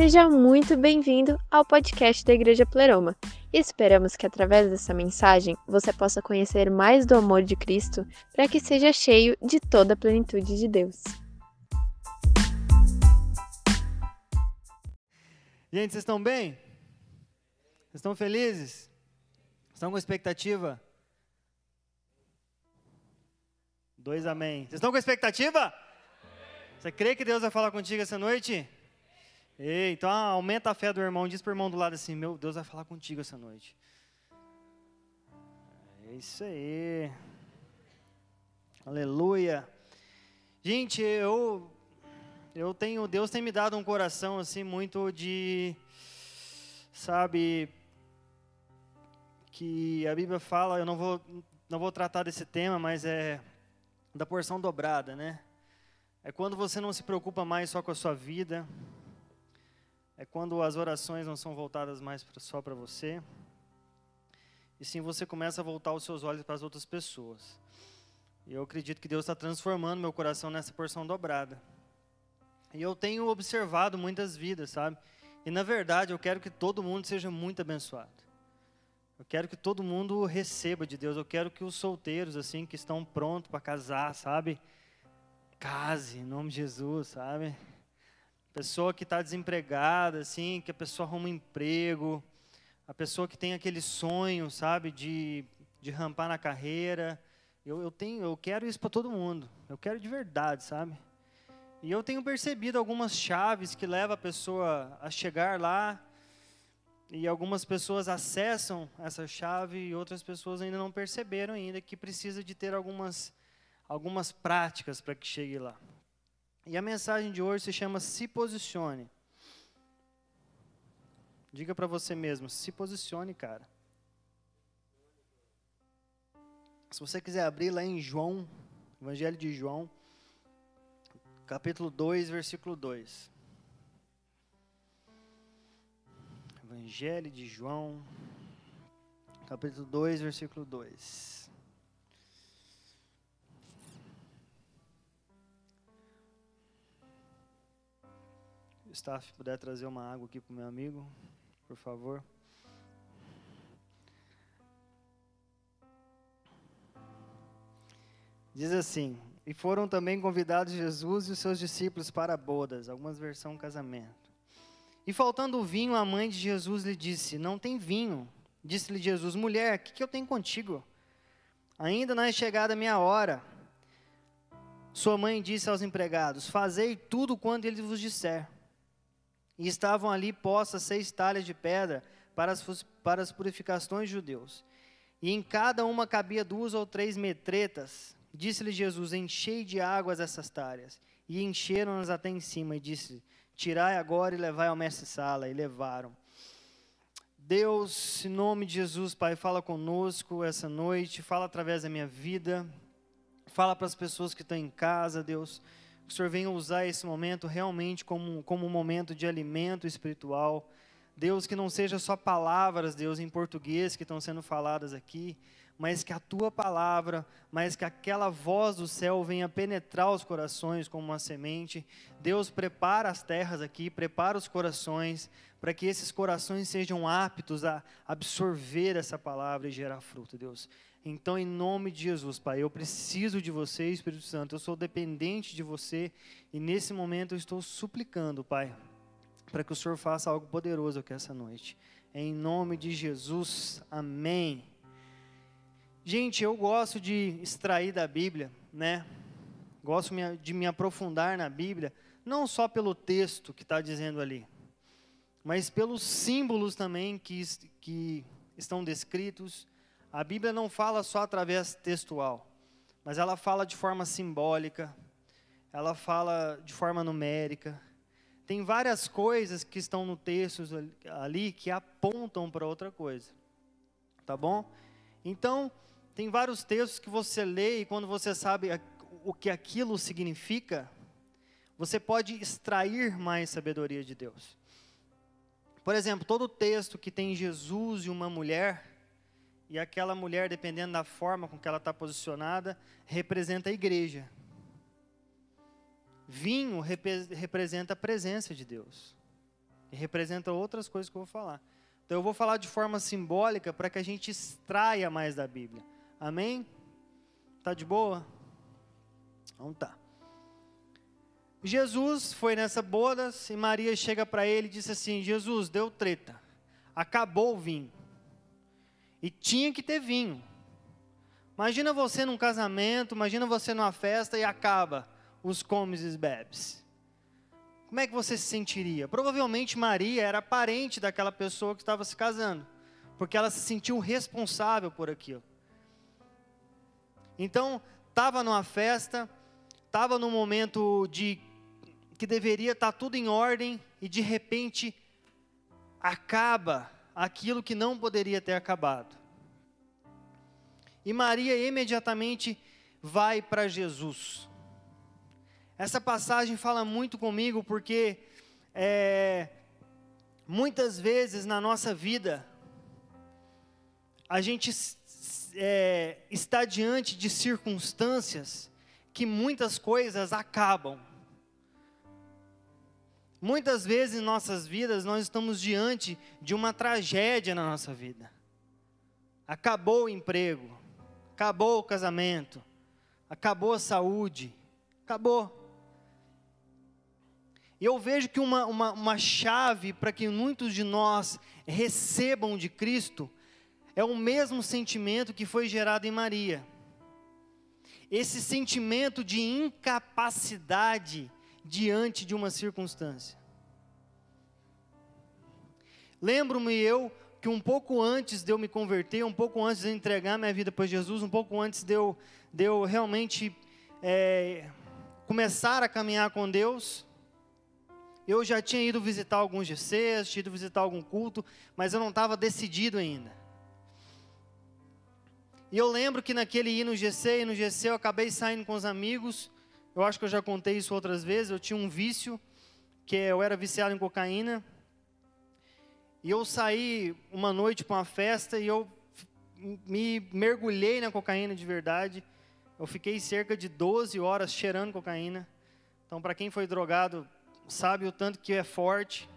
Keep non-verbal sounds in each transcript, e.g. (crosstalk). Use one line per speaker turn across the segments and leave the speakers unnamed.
Seja muito bem-vindo ao podcast da Igreja Pleroma. Esperamos que através dessa mensagem você possa conhecer mais do amor de Cristo para que seja cheio de toda a plenitude de Deus.
Gente, vocês estão bem? Vocês estão felizes? Estão com expectativa? Dois amém. Vocês estão com expectativa? Você crê que Deus vai falar contigo essa noite? Ei, então aumenta a fé do irmão. Diz para o irmão do lado assim: Meu Deus vai falar contigo essa noite. É isso aí. Aleluia. Gente, eu eu tenho Deus tem me dado um coração assim muito de sabe que a Bíblia fala, eu não vou não vou tratar desse tema, mas é da porção dobrada, né? É quando você não se preocupa mais só com a sua vida, é quando as orações não são voltadas mais só para você, e sim você começa a voltar os seus olhos para as outras pessoas. E eu acredito que Deus está transformando meu coração nessa porção dobrada. E eu tenho observado muitas vidas, sabe? E na verdade eu quero que todo mundo seja muito abençoado. Eu quero que todo mundo receba de Deus. Eu quero que os solteiros, assim, que estão prontos para casar, sabe? Case, em nome de Jesus, sabe? Pessoa que está desempregada, assim, que a pessoa arruma um emprego, a pessoa que tem aquele sonho, sabe, de, de rampar na carreira. Eu, eu, tenho, eu quero isso para todo mundo. Eu quero de verdade, sabe? E eu tenho percebido algumas chaves que levam a pessoa a chegar lá. E algumas pessoas acessam essa chave e outras pessoas ainda não perceberam ainda que precisa de ter algumas, algumas práticas para que chegue lá. E a mensagem de hoje se chama Se Posicione. Diga para você mesmo, se posicione, cara. Se você quiser abrir lá em João, Evangelho de João, capítulo 2, versículo 2. Evangelho de João, capítulo 2, versículo 2. Staff puder trazer uma água aqui para o meu amigo, por favor. Diz assim: E foram também convidados Jesus e os seus discípulos para bodas, algumas versões casamento. E faltando vinho, a mãe de Jesus lhe disse: Não tem vinho. Disse-lhe Jesus: Mulher, o que, que eu tenho contigo? Ainda não é chegada a minha hora. Sua mãe disse aos empregados: Fazei tudo quanto ele vos disser. E estavam ali postas seis talhas de pedra para as, para as purificações judeus. E em cada uma cabia duas ou três metretas. Disse-lhe Jesus: Enchei de águas essas talhas. E encheram-nas até em cima. E disse: Tirai agora e levai ao mestre-sala. E levaram. Deus, em nome de Jesus, Pai, fala conosco essa noite. Fala através da minha vida. Fala para as pessoas que estão em casa, Deus o Senhor venha usar esse momento realmente como, como um momento de alimento espiritual. Deus, que não seja só palavras, Deus, em português que estão sendo faladas aqui, mas que a tua palavra, mas que aquela voz do céu venha penetrar os corações como uma semente. Deus, prepara as terras aqui, prepara os corações, para que esses corações sejam aptos a absorver essa palavra e gerar fruto, Deus. Então, em nome de Jesus, Pai, eu preciso de você, Espírito Santo. Eu sou dependente de você e nesse momento eu estou suplicando, Pai, para que o Senhor faça algo poderoso aqui essa noite. Em nome de Jesus, amém. Gente, eu gosto de extrair da Bíblia, né? Gosto de me aprofundar na Bíblia, não só pelo texto que está dizendo ali, mas pelos símbolos também que, que estão descritos a Bíblia não fala só através textual, mas ela fala de forma simbólica, ela fala de forma numérica. Tem várias coisas que estão no texto ali que apontam para outra coisa. Tá bom? Então, tem vários textos que você lê e quando você sabe o que aquilo significa, você pode extrair mais sabedoria de Deus. Por exemplo, todo texto que tem Jesus e uma mulher, e aquela mulher, dependendo da forma com que ela está posicionada, representa a igreja. Vinho rep representa a presença de Deus. e representa outras coisas que eu vou falar. Então eu vou falar de forma simbólica para que a gente extraia mais da Bíblia. Amém? Tá de boa? Então tá. Jesus foi nessa boda e Maria chega para ele e disse assim: Jesus, deu treta, acabou o vinho. E tinha que ter vinho. Imagina você num casamento, imagina você numa festa e acaba os comes e bebes. Como é que você se sentiria? Provavelmente Maria era parente daquela pessoa que estava se casando, porque ela se sentiu responsável por aquilo. Então, estava numa festa, estava num momento de que deveria estar tá tudo em ordem e de repente acaba aquilo que não poderia ter acabado. E Maria imediatamente vai para Jesus. Essa passagem fala muito comigo porque é, muitas vezes na nossa vida a gente é, está diante de circunstâncias que muitas coisas acabam. Muitas vezes em nossas vidas nós estamos diante de uma tragédia na nossa vida. Acabou o emprego, acabou o casamento, acabou a saúde, acabou. E eu vejo que uma, uma, uma chave para que muitos de nós recebam de Cristo é o mesmo sentimento que foi gerado em Maria. Esse sentimento de incapacidade diante de uma circunstância. Lembro-me eu que um pouco antes de eu me converter, um pouco antes de eu entregar minha vida para Jesus, um pouco antes de eu, de eu realmente é, começar a caminhar com Deus, eu já tinha ido visitar alguns GCs, tinha ido visitar algum culto, mas eu não estava decidido ainda. E eu lembro que naquele ir no GC e no GC eu acabei saindo com os amigos. Eu acho que eu já contei isso outras vezes. Eu tinha um vício, que eu era viciado em cocaína. E eu saí uma noite para uma festa e eu me mergulhei na cocaína de verdade. Eu fiquei cerca de 12 horas cheirando cocaína. Então, para quem foi drogado, sabe o tanto que é forte.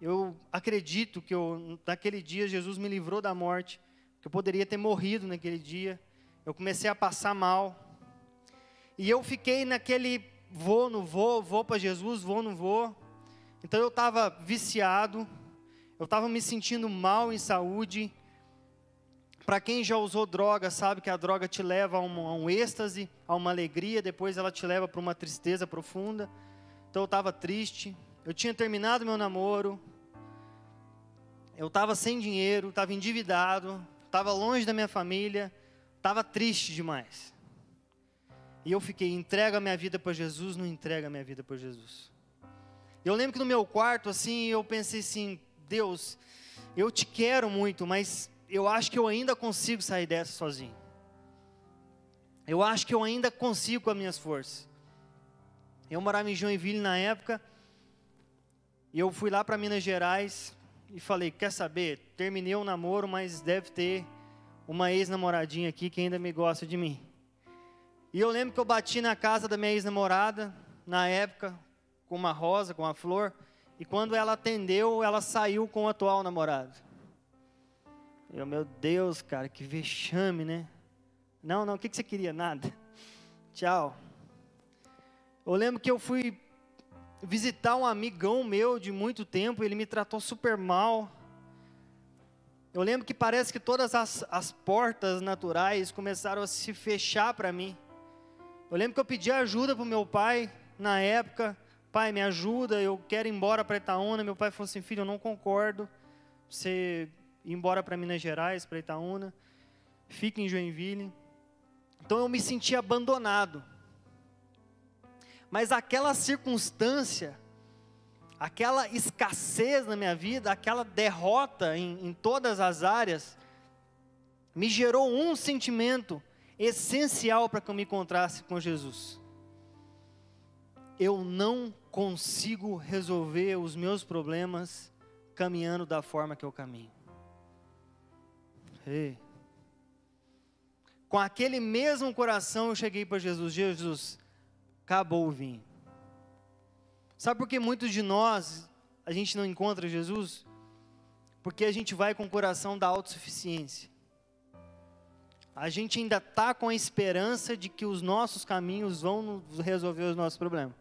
Eu acredito que eu, naquele dia Jesus me livrou da morte, que eu poderia ter morrido naquele dia. Eu comecei a passar mal. E eu fiquei naquele vou, não vou, vou para Jesus, vou, não vou. Então eu estava viciado eu estava me sentindo mal em saúde. Para quem já usou droga, sabe que a droga te leva a um, a um êxtase, a uma alegria, depois ela te leva para uma tristeza profunda. Então eu estava triste. Eu tinha terminado meu namoro. Eu estava sem dinheiro, estava endividado, estava longe da minha família, estava triste demais. E eu fiquei, entrega minha vida para Jesus, não entrega minha vida para Jesus. Eu lembro que no meu quarto, assim, eu pensei assim, Deus, eu te quero muito, mas eu acho que eu ainda consigo sair dessa sozinho. Eu acho que eu ainda consigo com as minhas forças. Eu morava em Joinville na época, e eu fui lá para Minas Gerais e falei: Quer saber? Terminei o namoro, mas deve ter uma ex-namoradinha aqui que ainda me gosta de mim. E eu lembro que eu bati na casa da minha ex-namorada, na época, com uma rosa, com uma flor. E quando ela atendeu, ela saiu com o atual namorado. Eu, meu Deus, cara, que vexame, né? Não, não, o que, que você queria? Nada. Tchau. Eu lembro que eu fui visitar um amigão meu de muito tempo, ele me tratou super mal. Eu lembro que parece que todas as, as portas naturais começaram a se fechar para mim. Eu lembro que eu pedi ajuda para o meu pai na época pai, me ajuda, eu quero ir embora para Itaúna. Meu pai falou assim, filho, eu não concordo. Você ir embora para Minas Gerais, para Itaúna. Fica em Joinville. Então eu me senti abandonado. Mas aquela circunstância, aquela escassez na minha vida, aquela derrota em, em todas as áreas, me gerou um sentimento essencial para que eu me encontrasse com Jesus. Eu não consigo resolver os meus problemas caminhando da forma que eu caminho. Ei. Com aquele mesmo coração eu cheguei para Jesus: Jesus, acabou o vinho. Sabe por que muitos de nós a gente não encontra Jesus? Porque a gente vai com o coração da autossuficiência. A gente ainda está com a esperança de que os nossos caminhos vão resolver os nossos problemas.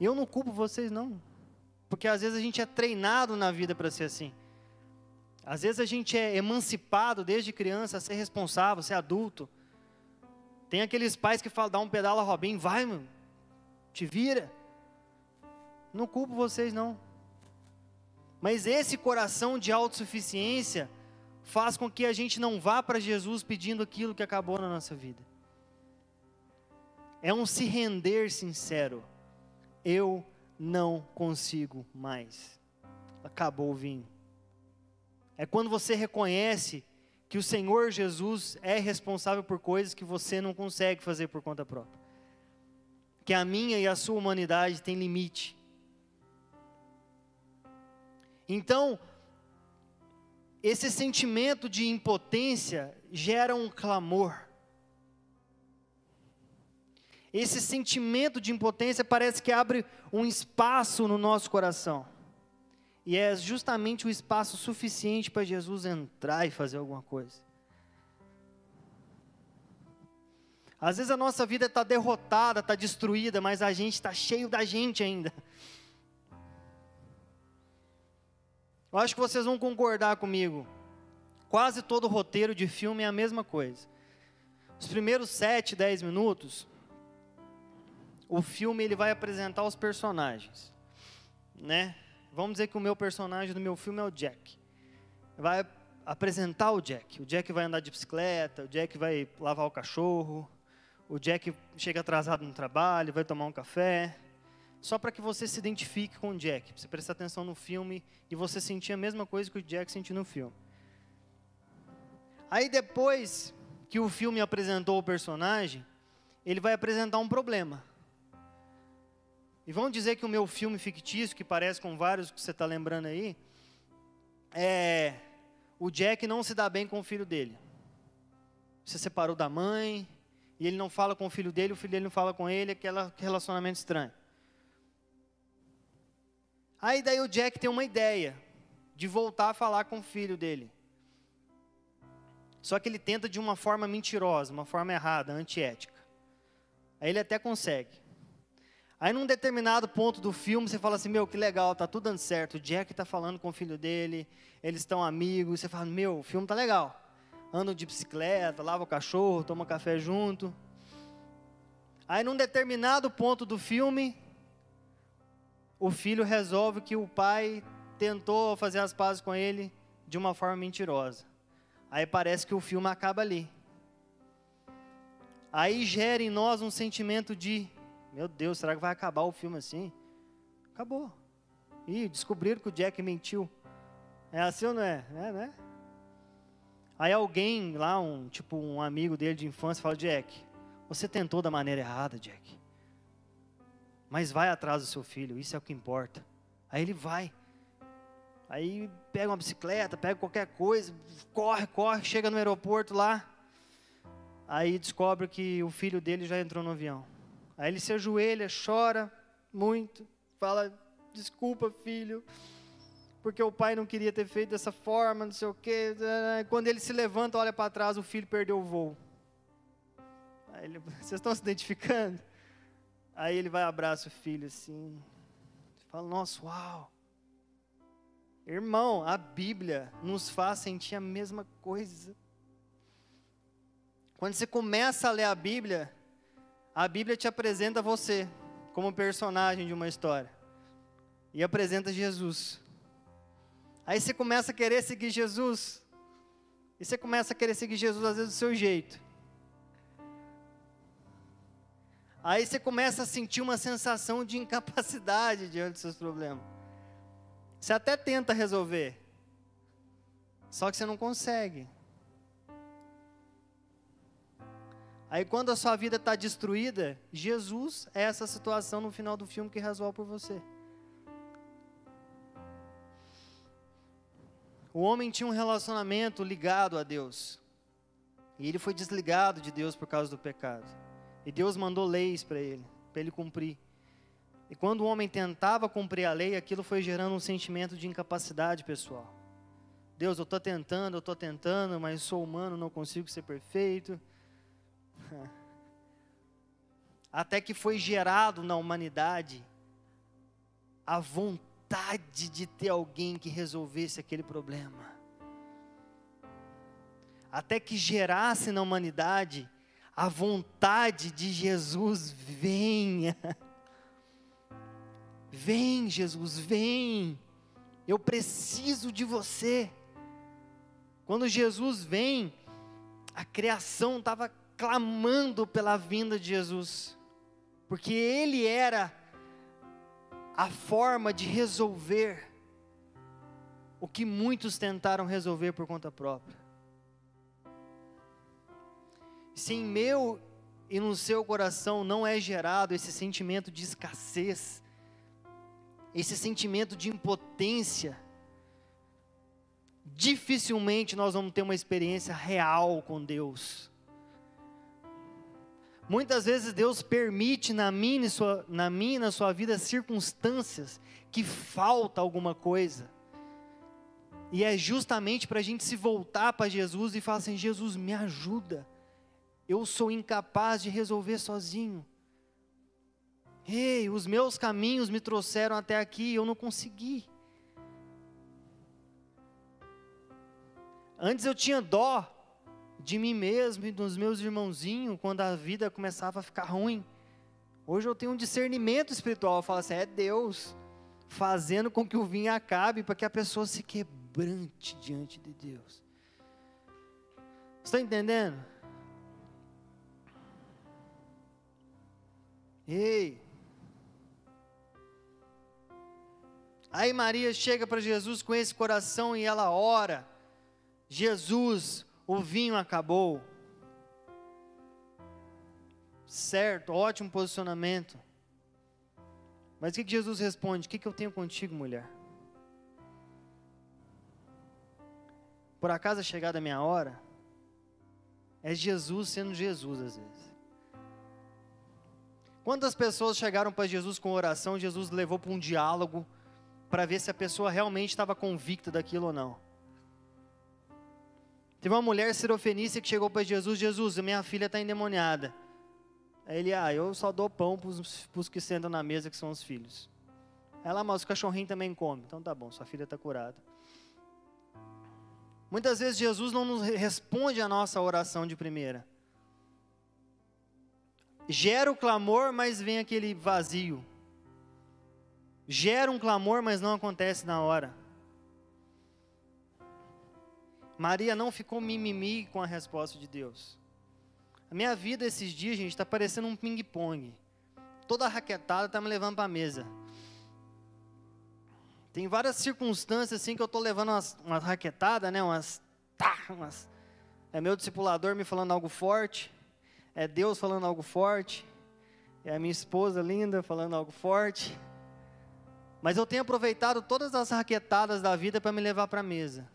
Eu não culpo vocês, não. Porque às vezes a gente é treinado na vida para ser assim. Às vezes a gente é emancipado desde criança a ser responsável, a ser adulto. Tem aqueles pais que falam, dá um pedala Robin, vai, mano, te vira. Não culpo vocês, não. Mas esse coração de autossuficiência faz com que a gente não vá para Jesus pedindo aquilo que acabou na nossa vida. É um se render sincero. Eu não consigo mais. Acabou o vinho. É quando você reconhece que o Senhor Jesus é responsável por coisas que você não consegue fazer por conta própria. Que a minha e a sua humanidade tem limite. Então, esse sentimento de impotência gera um clamor. Esse sentimento de impotência parece que abre um espaço no nosso coração. E é justamente o espaço suficiente para Jesus entrar e fazer alguma coisa. Às vezes a nossa vida está derrotada, está destruída, mas a gente está cheio da gente ainda. Eu acho que vocês vão concordar comigo. Quase todo roteiro de filme é a mesma coisa. Os primeiros 7, 10 minutos, o filme ele vai apresentar os personagens, né? Vamos dizer que o meu personagem do meu filme é o Jack. Vai apresentar o Jack. O Jack vai andar de bicicleta, o Jack vai lavar o cachorro, o Jack chega atrasado no trabalho, vai tomar um café, só para que você se identifique com o Jack, você prestar atenção no filme e você sentir a mesma coisa que o Jack sentiu no filme. Aí depois que o filme apresentou o personagem, ele vai apresentar um problema. E vamos dizer que o meu filme fictício, que parece com vários que você está lembrando aí, é o Jack não se dá bem com o filho dele. Se separou da mãe, e ele não fala com o filho dele, o filho dele não fala com ele, aquele relacionamento estranho. Aí daí o Jack tem uma ideia de voltar a falar com o filho dele. Só que ele tenta de uma forma mentirosa, uma forma errada, antiética. Aí ele até consegue. Aí num determinado ponto do filme você fala assim, meu, que legal, tá tudo dando certo. O Jack tá falando com o filho dele, eles estão amigos. Você fala, meu, o filme tá legal. Andam de bicicleta, lava o cachorro, toma café junto. Aí num determinado ponto do filme, o filho resolve que o pai tentou fazer as pazes com ele de uma forma mentirosa. Aí parece que o filme acaba ali. Aí gera em nós um sentimento de: meu Deus, será que vai acabar o filme assim? Acabou. Ih, descobriram que o Jack mentiu. É assim ou não é? É, né? Aí alguém lá, um tipo um amigo dele de infância, fala: Jack, você tentou da maneira errada, Jack. Mas vai atrás do seu filho, isso é o que importa. Aí ele vai. Aí pega uma bicicleta, pega qualquer coisa, corre, corre, chega no aeroporto lá. Aí descobre que o filho dele já entrou no avião. Aí ele se ajoelha, chora muito, fala: Desculpa, filho, porque o pai não queria ter feito dessa forma, não sei o quê. Quando ele se levanta, olha para trás, o filho perdeu o voo. Ele, vocês estão se identificando? Aí ele vai abraça o filho assim, fala: Nossa, uau. Irmão, a Bíblia nos faz sentir a mesma coisa. Quando você começa a ler a Bíblia, a Bíblia te apresenta você como personagem de uma história e apresenta Jesus. Aí você começa a querer seguir Jesus, e você começa a querer seguir Jesus às vezes do seu jeito. Aí você começa a sentir uma sensação de incapacidade (laughs) diante dos seus problemas. Você até tenta resolver, só que você não consegue. Aí quando a sua vida está destruída, Jesus é essa situação no final do filme que resolve por você. O homem tinha um relacionamento ligado a Deus. E ele foi desligado de Deus por causa do pecado. E Deus mandou leis para ele, para ele cumprir. E quando o homem tentava cumprir a lei, aquilo foi gerando um sentimento de incapacidade pessoal. Deus, eu estou tentando, eu estou tentando, mas sou humano, não consigo ser perfeito. (laughs) Até que foi gerado na humanidade a vontade de ter alguém que resolvesse aquele problema. Até que gerasse na humanidade a vontade de Jesus venha. Vem, Jesus, vem. Eu preciso de você. Quando Jesus vem, a criação estava clamando pela vinda de Jesus, porque Ele era a forma de resolver o que muitos tentaram resolver por conta própria. Se em meu e no seu coração não é gerado esse sentimento de escassez, esse sentimento de impotência, dificilmente nós vamos ter uma experiência real com Deus. Muitas vezes Deus permite na minha, sua, na minha e na sua vida circunstâncias que falta alguma coisa. E é justamente para a gente se voltar para Jesus e falar assim: Jesus, me ajuda. Eu sou incapaz de resolver sozinho. Ei, os meus caminhos me trouxeram até aqui e eu não consegui. Antes eu tinha dó de mim mesmo e dos meus irmãozinhos quando a vida começava a ficar ruim. Hoje eu tenho um discernimento espiritual. Eu falo assim: é Deus fazendo com que o vinho acabe para que a pessoa se quebrante diante de Deus. Está entendendo? Ei, Aí Maria chega para Jesus com esse coração e ela ora: Jesus, o vinho acabou. Certo, ótimo posicionamento. Mas o que, que Jesus responde? O que, que eu tenho contigo, mulher? Por acaso é chegada a minha hora? É Jesus sendo Jesus às vezes. Quantas pessoas chegaram para Jesus com oração, Jesus levou para um diálogo, para ver se a pessoa realmente estava convicta daquilo ou não. Teve uma mulher sirofenícia que chegou para Jesus: Jesus, minha filha está endemoniada. Aí ele, ah, eu só dou pão para os que sentam na mesa, que são os filhos. Ela, mas o cachorrinho também come. Então tá bom, sua filha está curada. Muitas vezes Jesus não nos responde a nossa oração de primeira. Gera o clamor, mas vem aquele vazio gera um clamor, mas não acontece na hora. Maria não ficou mimimi com a resposta de Deus. A minha vida esses dias, gente, está parecendo um ping-pong. Toda raquetada está me levando para a mesa. Tem várias circunstâncias assim que eu estou levando umas, umas raquetadas, né? Umas, tá, umas. É meu discipulador me falando algo forte. É Deus falando algo forte. É a minha esposa linda falando algo forte. Mas eu tenho aproveitado todas as raquetadas da vida para me levar para a mesa.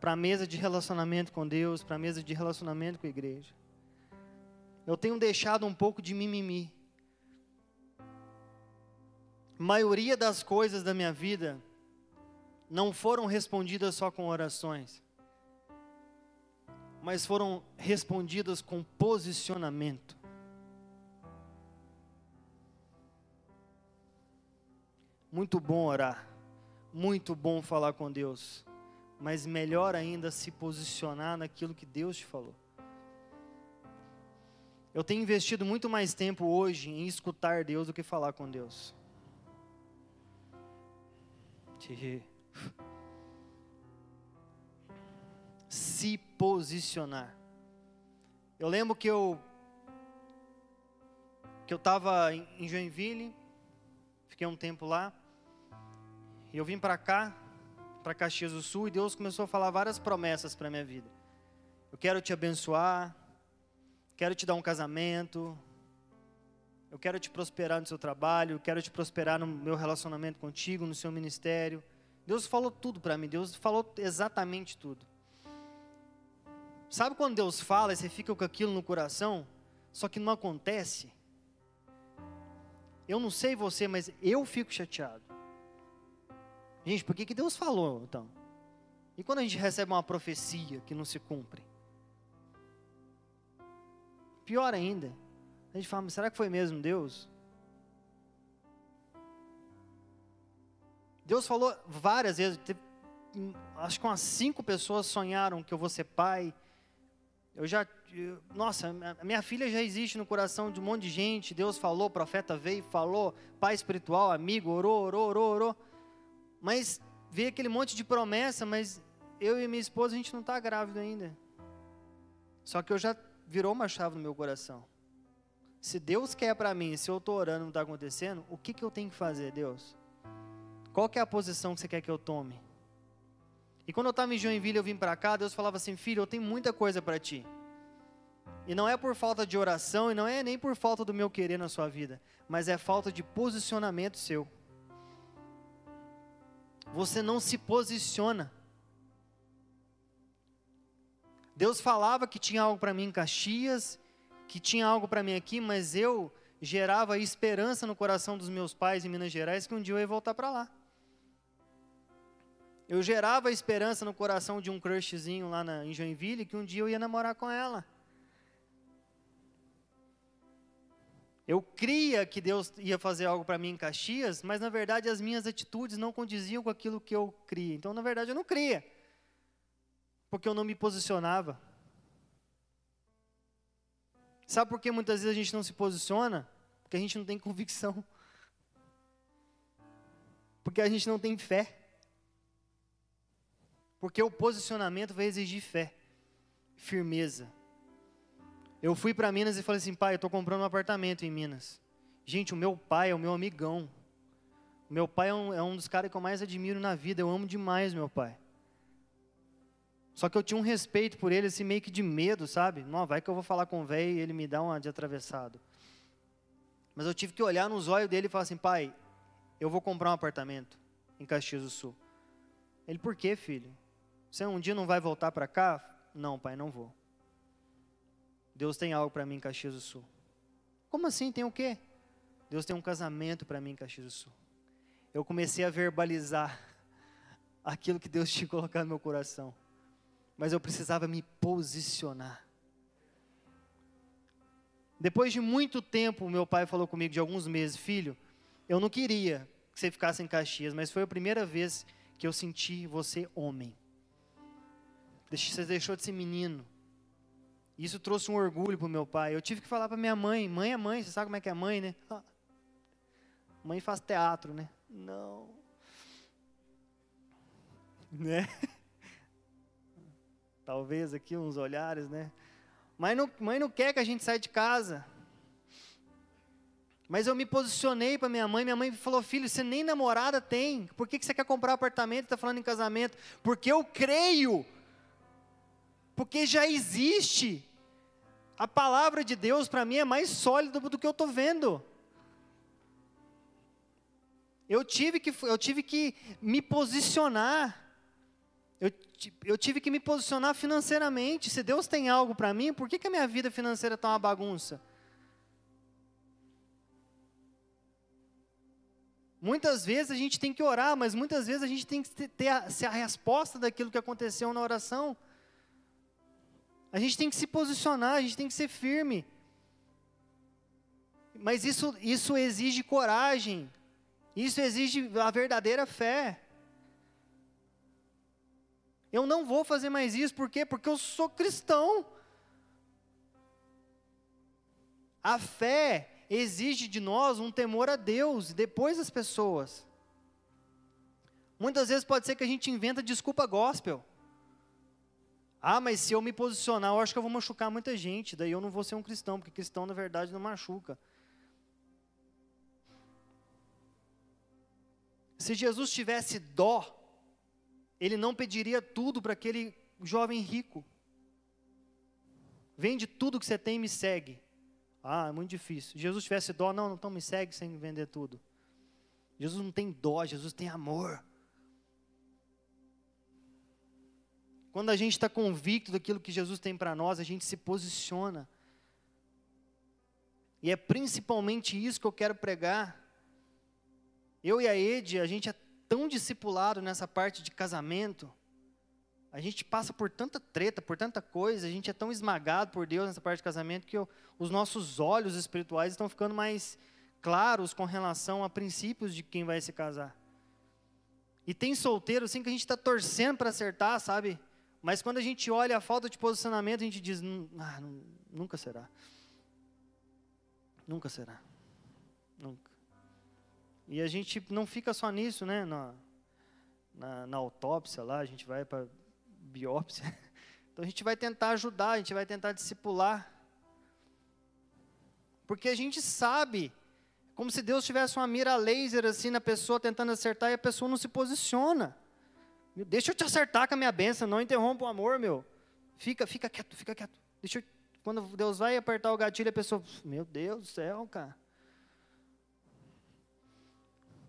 Para a mesa de relacionamento com Deus, para a mesa de relacionamento com a igreja. Eu tenho deixado um pouco de mimimi. A maioria das coisas da minha vida não foram respondidas só com orações, mas foram respondidas com posicionamento. Muito bom orar, muito bom falar com Deus, mas melhor ainda se posicionar naquilo que Deus te falou. Eu tenho investido muito mais tempo hoje em escutar Deus do que falar com Deus. Se posicionar. Eu lembro que eu que eu estava em Joinville, fiquei um tempo lá. E eu vim para cá, para Caxias do Sul, e Deus começou a falar várias promessas para minha vida. Eu quero te abençoar, quero te dar um casamento, eu quero te prosperar no seu trabalho, eu quero te prosperar no meu relacionamento contigo, no seu ministério. Deus falou tudo para mim, Deus falou exatamente tudo. Sabe quando Deus fala e você fica com aquilo no coração, só que não acontece? Eu não sei você, mas eu fico chateado. Gente, por que, que Deus falou então? E quando a gente recebe uma profecia que não se cumpre? Pior ainda, a gente fala, mas será que foi mesmo Deus? Deus falou várias vezes, teve, acho que umas cinco pessoas sonharam que eu vou ser pai. Eu já, eu, nossa, a minha filha já existe no coração de um monte de gente. Deus falou, profeta veio, falou, pai espiritual, amigo, orou, orou, orou, orou. Mas veio aquele monte de promessa, mas eu e minha esposa a gente não está grávido ainda. Só que eu já virou uma chave no meu coração. Se Deus quer para mim, se eu estou orando não está acontecendo, o que, que eu tenho que fazer, Deus? Qual que é a posição que você quer que eu tome? E quando eu estava em Joinville, eu vim para cá, Deus falava assim, filho, eu tenho muita coisa para ti. E não é por falta de oração, e não é nem por falta do meu querer na sua vida, mas é falta de posicionamento seu. Você não se posiciona. Deus falava que tinha algo para mim em Caxias, que tinha algo para mim aqui, mas eu gerava esperança no coração dos meus pais em Minas Gerais que um dia eu ia voltar para lá. Eu gerava esperança no coração de um crushzinho lá na, em Joinville que um dia eu ia namorar com ela. Eu cria que Deus ia fazer algo para mim em Caxias, mas na verdade as minhas atitudes não condiziam com aquilo que eu cria. Então, na verdade, eu não cria, porque eu não me posicionava. Sabe por que muitas vezes a gente não se posiciona? Porque a gente não tem convicção. Porque a gente não tem fé. Porque o posicionamento vai exigir fé, firmeza. Eu fui para Minas e falei assim, pai, eu estou comprando um apartamento em Minas. Gente, o meu pai é o meu amigão. O meu pai é um, é um dos caras que eu mais admiro na vida. Eu amo demais meu pai. Só que eu tinha um respeito por ele, assim, meio que de medo, sabe? Não, vai que eu vou falar com o velho e ele me dá uma de atravessado. Mas eu tive que olhar nos olhos dele e falar assim, pai, eu vou comprar um apartamento em Caxias do Sul. Ele, por quê, filho? Você um dia não vai voltar para cá? Não, pai, não vou. Deus tem algo para mim em Caxias do Sul. Como assim? Tem o quê? Deus tem um casamento para mim em Caxias do Sul. Eu comecei a verbalizar (laughs) aquilo que Deus tinha colocado no meu coração. Mas eu precisava me posicionar. Depois de muito tempo, meu pai falou comigo, de alguns meses, filho, eu não queria que você ficasse em Caxias, mas foi a primeira vez que eu senti você homem. Você deixou de ser menino. Isso trouxe um orgulho para o meu pai. Eu tive que falar para minha mãe. Mãe é mãe, você sabe como é que é mãe, né? (laughs) Mãe faz teatro, né? Não. (laughs) Né? Talvez aqui uns olhares, né? Mãe não, mãe não quer que a gente saia de casa. Mas eu me posicionei para minha mãe. Minha mãe falou: Filho, você nem namorada tem. Por que, que você quer comprar apartamento e está falando em casamento? Porque eu creio porque já existe. A palavra de Deus para mim é mais sólida do que eu estou vendo. Eu tive que, eu tive que me posicionar. Eu, eu tive que me posicionar financeiramente. Se Deus tem algo para mim, por que, que a minha vida financeira está uma bagunça? Muitas vezes a gente tem que orar, mas muitas vezes a gente tem que ter a, a resposta daquilo que aconteceu na oração. A gente tem que se posicionar, a gente tem que ser firme. Mas isso, isso exige coragem. Isso exige a verdadeira fé. Eu não vou fazer mais isso, por quê? Porque eu sou cristão. A fé exige de nós um temor a Deus, depois das pessoas. Muitas vezes pode ser que a gente inventa desculpa gospel. Ah, mas se eu me posicionar, eu acho que eu vou machucar muita gente, daí eu não vou ser um cristão, porque cristão na verdade não machuca. Se Jesus tivesse dó, ele não pediria tudo para aquele jovem rico. Vende tudo que você tem e me segue. Ah, é muito difícil. Jesus tivesse dó, não, então me segue sem vender tudo. Jesus não tem dó, Jesus tem amor. Quando a gente está convicto daquilo que Jesus tem para nós, a gente se posiciona. E é principalmente isso que eu quero pregar. Eu e a Ed, a gente é tão discipulado nessa parte de casamento. A gente passa por tanta treta, por tanta coisa, a gente é tão esmagado por Deus nessa parte de casamento que eu, os nossos olhos espirituais estão ficando mais claros com relação a princípios de quem vai se casar. E tem solteiro assim que a gente está torcendo para acertar, sabe? Mas quando a gente olha a falta de posicionamento, a gente diz: ah, nunca será. Nunca será. Nunca. E a gente não fica só nisso, né? Na, na, na autópsia lá, a gente vai para biópsia. (laughs) Então a gente vai tentar ajudar, a gente vai tentar discipular. Porque a gente sabe, como se Deus tivesse uma mira laser assim na pessoa tentando acertar e a pessoa não se posiciona. Deixa eu te acertar com a minha benção, não interrompa o amor, meu. Fica, fica quieto, fica quieto. Deixa eu, quando Deus vai apertar o gatilho, a pessoa, meu Deus do céu, cara.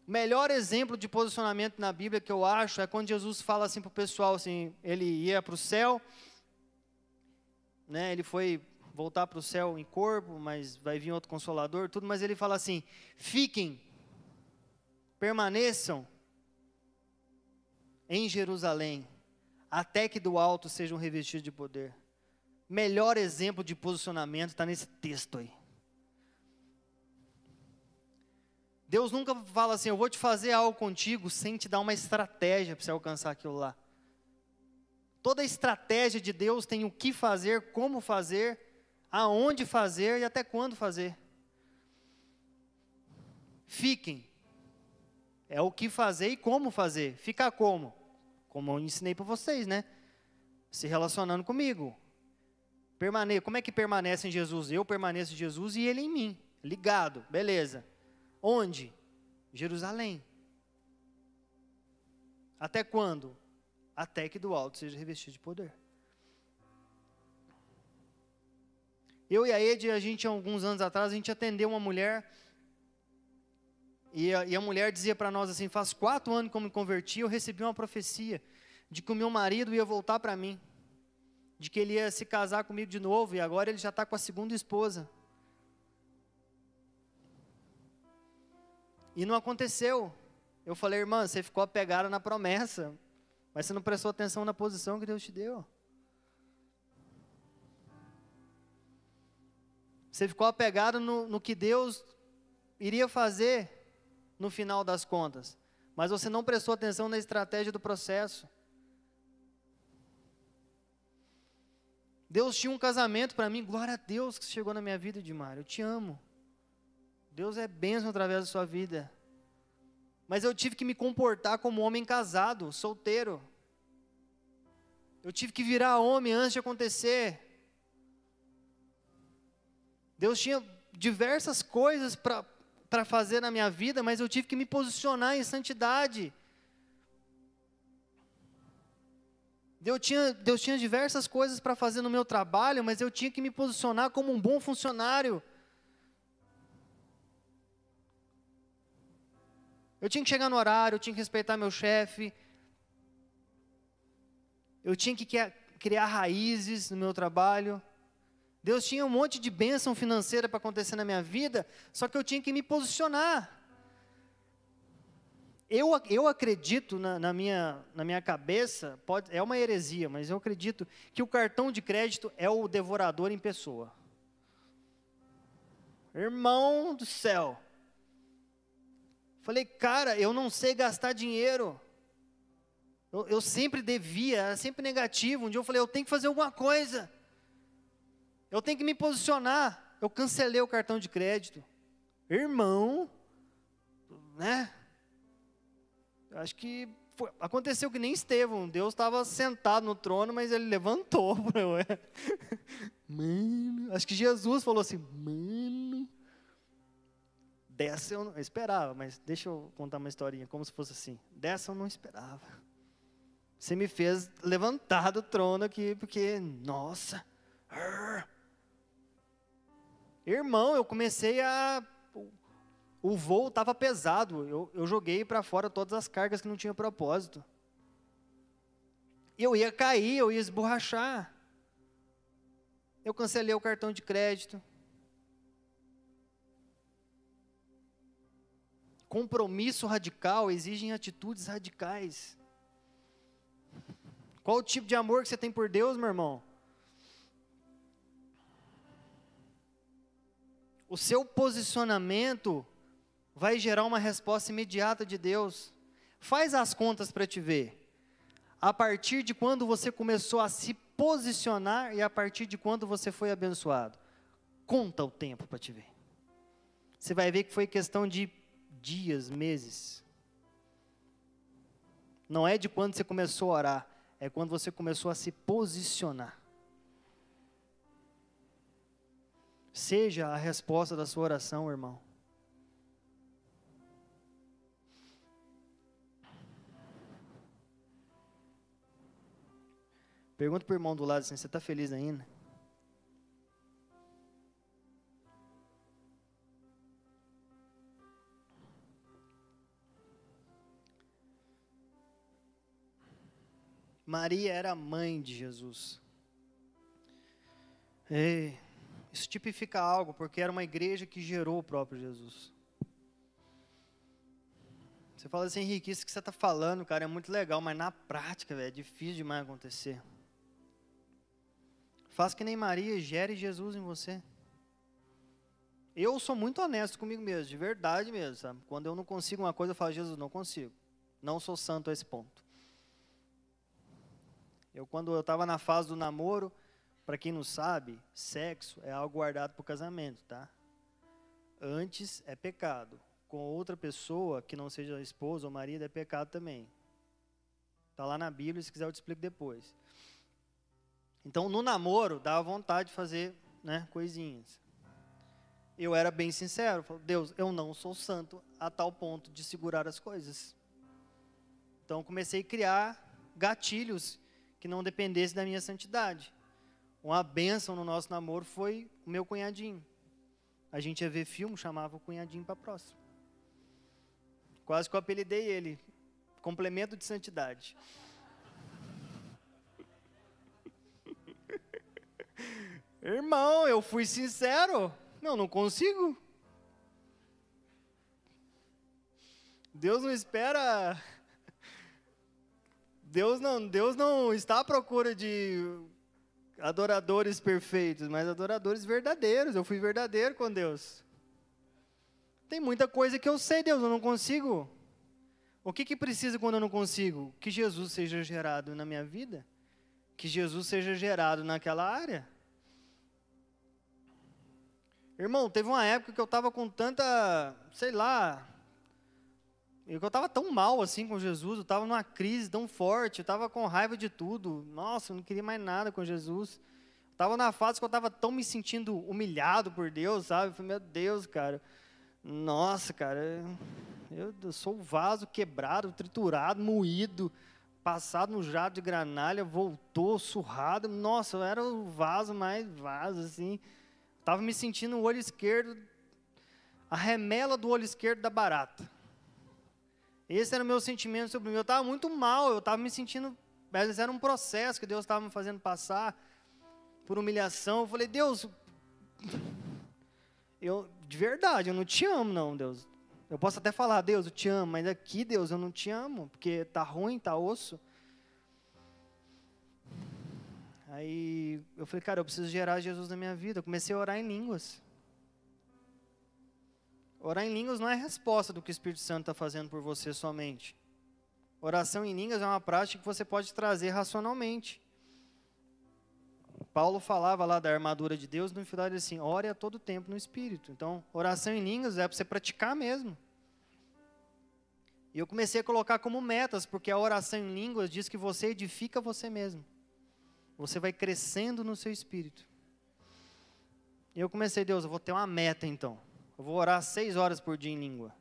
O melhor exemplo de posicionamento na Bíblia que eu acho é quando Jesus fala assim para o pessoal, assim, ele ia para o céu, né, ele foi voltar para o céu em corpo, mas vai vir outro consolador, tudo, mas ele fala assim: fiquem, permaneçam em Jerusalém, até que do alto sejam revestidos de poder. Melhor exemplo de posicionamento está nesse texto aí. Deus nunca fala assim, eu vou te fazer algo contigo sem te dar uma estratégia para você alcançar aquilo lá. Toda estratégia de Deus tem o que fazer, como fazer, aonde fazer e até quando fazer. Fiquem. É o que fazer e como fazer. Ficar como? Como eu ensinei para vocês, né? Se relacionando comigo. Permane como é que permanece em Jesus? Eu permaneço em Jesus e ele em mim. Ligado, beleza. Onde? Jerusalém. Até quando? Até que do alto seja revestido de poder. Eu e a Ed, a gente, alguns anos atrás, a gente atendeu uma mulher. E a, e a mulher dizia para nós assim: Faz quatro anos que eu me converti, eu recebi uma profecia de que o meu marido ia voltar para mim. De que ele ia se casar comigo de novo. E agora ele já está com a segunda esposa. E não aconteceu. Eu falei, irmã, você ficou apegada na promessa, mas você não prestou atenção na posição que Deus te deu. Você ficou apegado no, no que Deus iria fazer no final das contas, mas você não prestou atenção na estratégia do processo. Deus tinha um casamento para mim, glória a Deus que chegou na minha vida, Edmar, eu te amo. Deus é bênção através da sua vida. Mas eu tive que me comportar como homem casado, solteiro. Eu tive que virar homem antes de acontecer. Deus tinha diversas coisas para fazer na minha vida, mas eu tive que me posicionar em santidade. Deus tinha, Deus tinha diversas coisas para fazer no meu trabalho, mas eu tinha que me posicionar como um bom funcionário. Eu tinha que chegar no horário, eu tinha que respeitar meu chefe. Eu tinha que criar raízes no meu trabalho. Deus tinha um monte de bênção financeira para acontecer na minha vida, só que eu tinha que me posicionar. Eu, eu acredito na, na, minha, na minha cabeça, pode, é uma heresia, mas eu acredito que o cartão de crédito é o devorador em pessoa. Irmão do céu, Falei, cara, eu não sei gastar dinheiro. Eu, eu, sempre devia, era sempre negativo. Um dia eu falei, eu tenho que fazer alguma coisa. Eu tenho que me posicionar. Eu cancelei o cartão de crédito. Irmão, né? Eu acho que foi, aconteceu que nem Estevão. Deus estava sentado no trono, mas ele levantou. (laughs) Mano, acho que Jesus falou assim, mano, Dessa eu não esperava, mas deixa eu contar uma historinha, como se fosse assim. Dessa eu não esperava. Você me fez levantar do trono aqui, porque, nossa. Irmão, eu comecei a. O voo estava pesado. Eu, eu joguei para fora todas as cargas que não tinha propósito. Eu ia cair, eu ia esborrachar. Eu cancelei o cartão de crédito. Compromisso radical exige atitudes radicais. Qual o tipo de amor que você tem por Deus, meu irmão? O seu posicionamento vai gerar uma resposta imediata de Deus. Faz as contas para te ver. A partir de quando você começou a se posicionar e a partir de quando você foi abençoado. Conta o tempo para te ver. Você vai ver que foi questão de dias, meses. Não é de quando você começou a orar, é quando você começou a se posicionar. Seja a resposta da sua oração, irmão. Pergunta para o irmão do lado assim: você está feliz ainda? Maria era mãe de Jesus. Ei, isso tipifica algo, porque era uma igreja que gerou o próprio Jesus. Você fala assim, Henrique, isso que você está falando, cara, é muito legal, mas na prática, é difícil demais acontecer. Faz que nem Maria, gere Jesus em você. Eu sou muito honesto comigo mesmo, de verdade mesmo, sabe? Quando eu não consigo uma coisa, eu falo, Jesus, não consigo. Não sou santo a esse ponto. Eu, quando eu estava na fase do namoro, para quem não sabe, sexo é algo guardado para o casamento, tá? Antes é pecado. Com outra pessoa que não seja esposa ou marido é pecado também. Está lá na Bíblia, se quiser eu te explico depois. Então, no namoro, dava vontade de fazer né, coisinhas. Eu era bem sincero, falei, Deus, eu não sou santo a tal ponto de segurar as coisas. Então, comecei a criar gatilhos que não dependesse da minha santidade. Uma bênção no nosso namoro foi o meu cunhadinho. A gente ia ver filme, chamava o cunhadinho para próximo. Quase que eu apelidei ele. Complemento de santidade. (laughs) Irmão, eu fui sincero. Não, não consigo. Deus não espera (laughs) Deus não, Deus não está à procura de adoradores perfeitos, mas adoradores verdadeiros. Eu fui verdadeiro com Deus. Tem muita coisa que eu sei, Deus, eu não consigo. O que, que precisa quando eu não consigo? Que Jesus seja gerado na minha vida. Que Jesus seja gerado naquela área. Irmão, teve uma época que eu estava com tanta, sei lá, eu estava tão mal assim com Jesus, eu estava numa crise tão forte, eu estava com raiva de tudo. Nossa, eu não queria mais nada com Jesus. Estava na fase que eu estava tão me sentindo humilhado por Deus, sabe? Eu falei, meu Deus, cara. Nossa, cara, eu, eu sou o vaso quebrado, triturado, moído, passado no jato de granalha, voltou surrado. Nossa, eu era o vaso mais vaso, assim. Estava me sentindo o olho esquerdo, a remela do olho esquerdo da barata. Esse era o meu sentimento sobre mim. Eu estava muito mal, eu estava me sentindo. Mas era um processo que Deus estava me fazendo passar por humilhação. Eu falei, Deus, eu de verdade, eu não te amo, não, Deus. Eu posso até falar, Deus, eu te amo, mas aqui, Deus, eu não te amo, porque tá ruim, tá osso. Aí eu falei, cara, eu preciso gerar Jesus na minha vida. Eu comecei a orar em línguas. Orar em línguas não é resposta do que o Espírito Santo está fazendo por você somente. Oração em línguas é uma prática que você pode trazer racionalmente. Paulo falava lá da armadura de Deus, no final ele assim, ore a todo tempo no Espírito. Então, oração em línguas é para você praticar mesmo. E eu comecei a colocar como metas, porque a oração em línguas diz que você edifica você mesmo. Você vai crescendo no seu espírito. E eu comecei, Deus, eu vou ter uma meta então. Eu vou orar seis horas por dia em língua.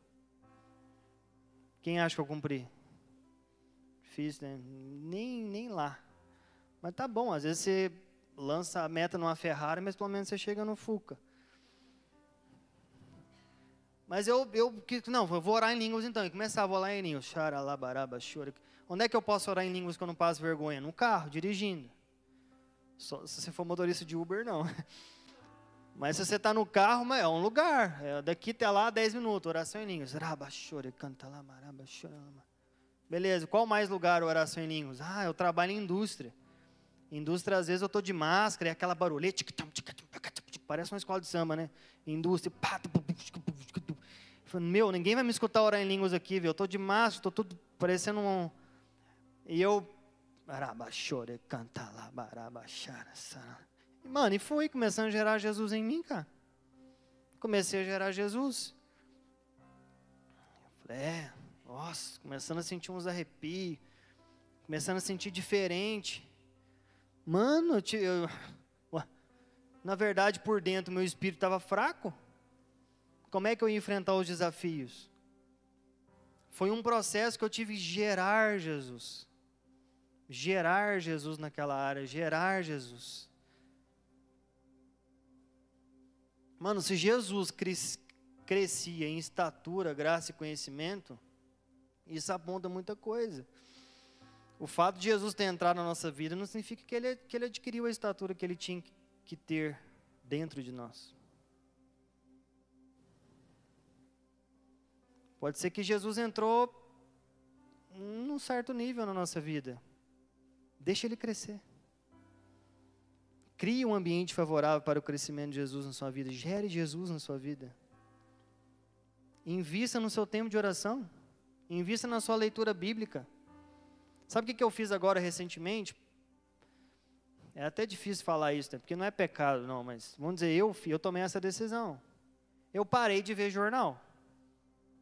Quem acha que eu cumpri? Fiz, né? Nem, nem lá. Mas tá bom, às vezes você lança a meta numa Ferrari, mas pelo menos você chega no Fuca. Mas eu, eu não, eu vou orar em línguas então. E começava a orar em línguas. Xaralabaraba, chora. Onde é que eu posso orar em línguas que eu não passo vergonha? No carro, dirigindo. Só, se você for motorista de Uber, não. (laughs) Mas se você está no carro, é um lugar. É daqui até lá, 10 minutos. Oração em línguas. Beleza, qual mais lugar oração em línguas? Ah, eu trabalho em indústria. Indústria, às vezes, eu estou de máscara, é aquela barulheta. Parece uma escola de samba, né? Indústria. Meu, ninguém vai me escutar orar em línguas aqui, viu? Eu estou de máscara, estou tudo parecendo um. E eu. canta lá, Mano, e foi começando a gerar Jesus em mim, cara. Comecei a gerar Jesus. Eu falei, é, nossa, começando a sentir uns arrepios, começando a sentir diferente. Mano, eu, eu, na verdade, por dentro, meu espírito estava fraco. Como é que eu ia enfrentar os desafios? Foi um processo que eu tive gerar Jesus. Gerar Jesus naquela área, gerar Jesus. Mano, se Jesus crescia em estatura, graça e conhecimento, isso aponta muita coisa. O fato de Jesus ter entrado na nossa vida não significa que ele, que ele adquiriu a estatura que ele tinha que ter dentro de nós. Pode ser que Jesus entrou num certo nível na nossa vida. Deixa ele crescer. Crie um ambiente favorável para o crescimento de Jesus na sua vida. Gere Jesus na sua vida. Invista no seu tempo de oração. Invista na sua leitura bíblica. Sabe o que eu fiz agora recentemente? É até difícil falar isso, né? porque não é pecado, não, mas vamos dizer, eu, eu tomei essa decisão. Eu parei de ver jornal.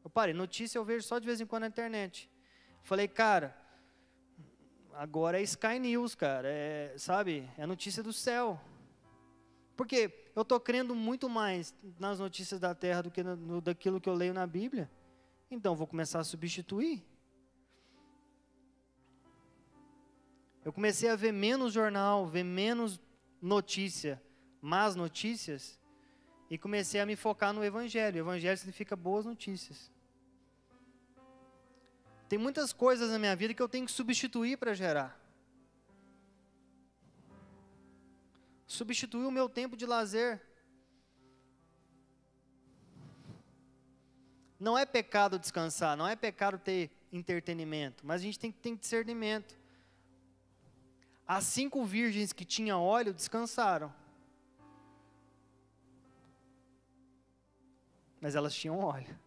Eu parei. Notícia eu vejo só de vez em quando na internet. Falei, cara, agora é Sky News, cara. É, sabe? É notícia do céu. Porque eu estou crendo muito mais nas notícias da terra do que no, daquilo que eu leio na Bíblia. Então vou começar a substituir. Eu comecei a ver menos jornal, ver menos notícia, más notícias, e comecei a me focar no Evangelho. O Evangelho significa boas notícias. Tem muitas coisas na minha vida que eu tenho que substituir para gerar. Substituir o meu tempo de lazer. Não é pecado descansar, não é pecado ter entretenimento, mas a gente tem que ter discernimento. As cinco virgens que tinham óleo descansaram. Mas elas tinham óleo.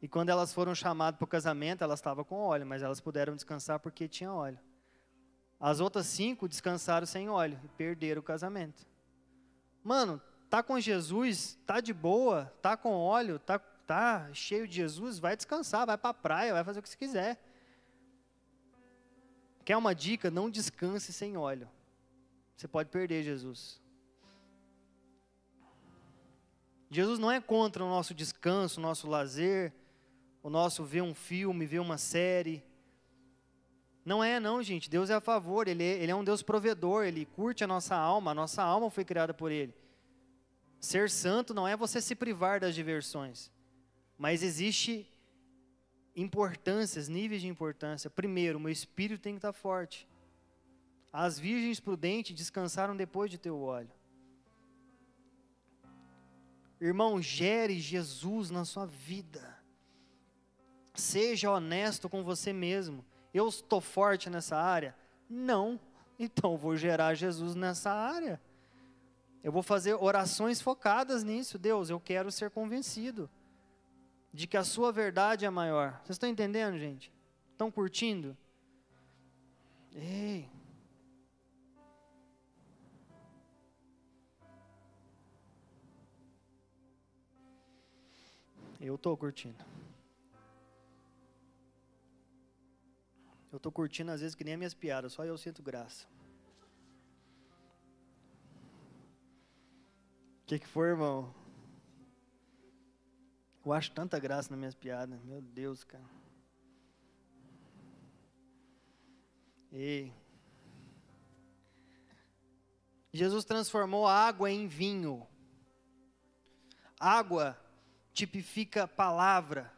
E quando elas foram chamadas para o casamento, elas estavam com óleo, mas elas puderam descansar porque tinha óleo. As outras cinco descansaram sem óleo e perderam o casamento. Mano, tá com Jesus, tá de boa, tá com óleo, tá, tá cheio de Jesus, vai descansar, vai para a praia, vai fazer o que você quiser. Quer uma dica? Não descanse sem óleo. Você pode perder Jesus. Jesus não é contra o nosso descanso, o nosso lazer, o nosso ver um filme, ver uma série. Não é, não, gente. Deus é a favor, ele é, ele é um Deus provedor, Ele curte a nossa alma, a nossa alma foi criada por Ele. Ser santo não é você se privar das diversões, mas existe importâncias, níveis de importância. Primeiro, meu espírito tem que estar forte. As virgens prudentes descansaram depois de ter o óleo. Irmão, gere Jesus na sua vida. Seja honesto com você mesmo. Eu estou forte nessa área? Não. (laughs) Então vou gerar Jesus nessa área. Eu vou fazer orações focadas nisso. Deus, eu quero ser convencido de que a sua verdade é maior. Vocês estão entendendo, gente? Estão curtindo? Ei. Eu estou curtindo. Eu estou curtindo às vezes que nem as minhas piadas, só eu sinto graça. O que, que foi, irmão? Eu acho tanta graça nas minhas piadas. Meu Deus, cara. E Jesus transformou a água em vinho. Água tipifica palavra.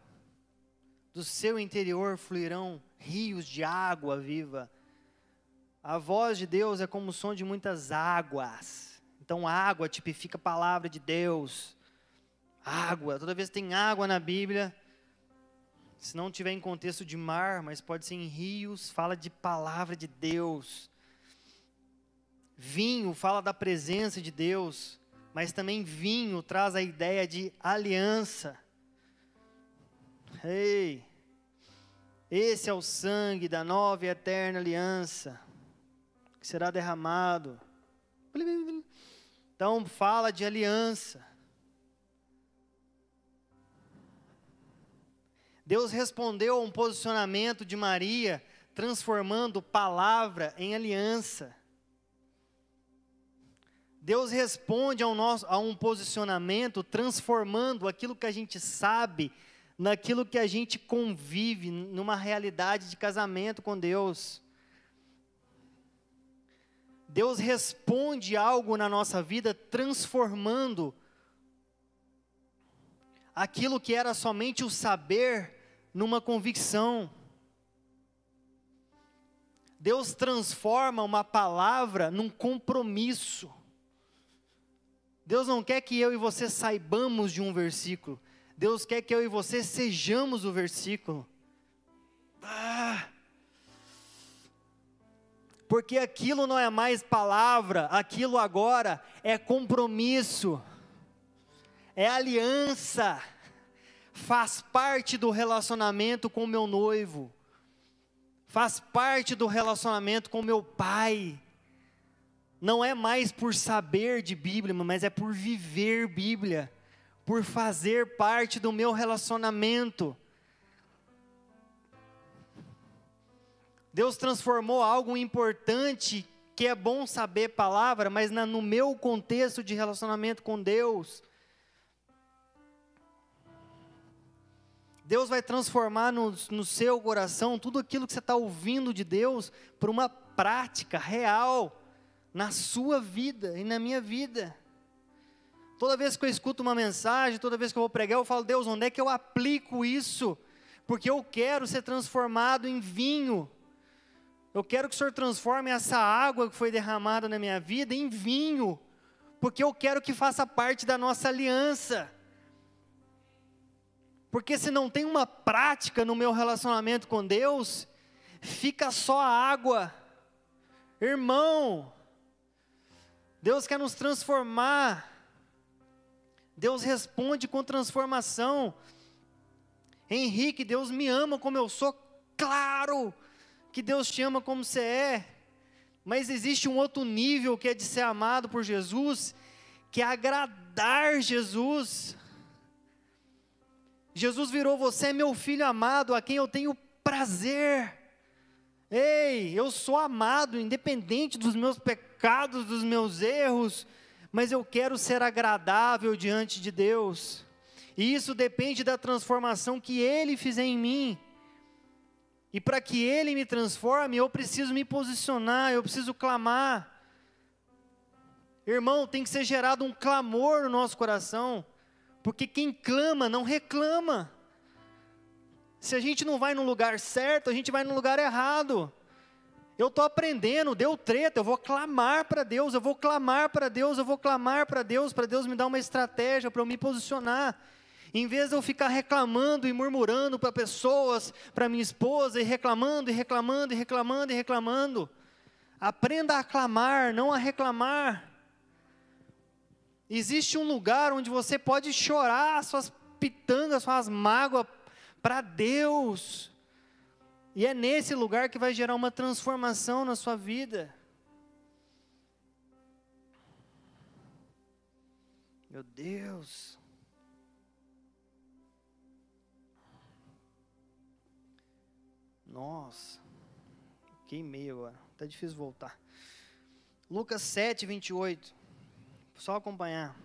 Do seu interior fluirão rios de água viva. A voz de Deus é como o som de muitas águas. Então, água tipifica a palavra de Deus. Água, toda vez que tem água na Bíblia, se não tiver em contexto de mar, mas pode ser em rios, fala de palavra de Deus. Vinho fala da presença de Deus, mas também vinho traz a ideia de aliança. Ei, esse é o sangue da nova e eterna aliança, que será derramado. Então, fala de aliança. Deus respondeu a um posicionamento de Maria, transformando palavra em aliança. Deus responde ao nosso, a um posicionamento, transformando aquilo que a gente sabe naquilo que a gente convive, numa realidade de casamento com Deus. Deus responde algo na nossa vida, transformando aquilo que era somente o saber numa convicção. Deus transforma uma palavra num compromisso. Deus não quer que eu e você saibamos de um versículo. Deus quer que eu e você sejamos o versículo. Ah, porque aquilo não é mais palavra, aquilo agora é compromisso, é aliança faz parte do relacionamento com meu noivo, faz parte do relacionamento com meu pai. Não é mais por saber de Bíblia, mas é por viver Bíblia, por fazer parte do meu relacionamento. Deus transformou algo importante, que é bom saber palavra, mas na, no meu contexto de relacionamento com Deus. Deus vai transformar no, no seu coração tudo aquilo que você está ouvindo de Deus para uma prática real na sua vida e na minha vida. Toda vez que eu escuto uma mensagem, toda vez que eu vou pregar, eu falo, Deus, onde é que eu aplico isso? Porque eu quero ser transformado em vinho. Eu quero que o Senhor transforme essa água que foi derramada na minha vida em vinho. Porque eu quero que faça parte da nossa aliança. Porque se não tem uma prática no meu relacionamento com Deus, fica só a água. Irmão, Deus quer nos transformar. Deus responde com transformação. Henrique, Deus me ama como eu sou. Claro que Deus te ama como você é. Mas existe um outro nível que é de ser amado por Jesus, que é agradar Jesus. Jesus virou você é meu filho amado, a quem eu tenho prazer. Ei, eu sou amado, independente dos meus pecados, dos meus erros, mas eu quero ser agradável diante de Deus. E isso depende da transformação que Ele fizer em mim. E para que Ele me transforme, eu preciso me posicionar, eu preciso clamar. Irmão, tem que ser gerado um clamor no nosso coração. Porque quem clama não reclama. Se a gente não vai no lugar certo, a gente vai no lugar errado. Eu estou aprendendo, deu treta, eu vou clamar para Deus, eu vou clamar para Deus, eu vou clamar para Deus, para Deus me dar uma estratégia para eu me posicionar. Em vez de eu ficar reclamando e murmurando para pessoas, para minha esposa, e reclamando, e reclamando, e reclamando, e reclamando. Aprenda a clamar, não a reclamar. Existe um lugar onde você pode chorar suas pitangas, suas mágoas para Deus. E é nesse lugar que vai gerar uma transformação na sua vida. Meu Deus. Nossa. Queimei agora. Tá difícil voltar. Lucas 7, 28. Só acompanhar.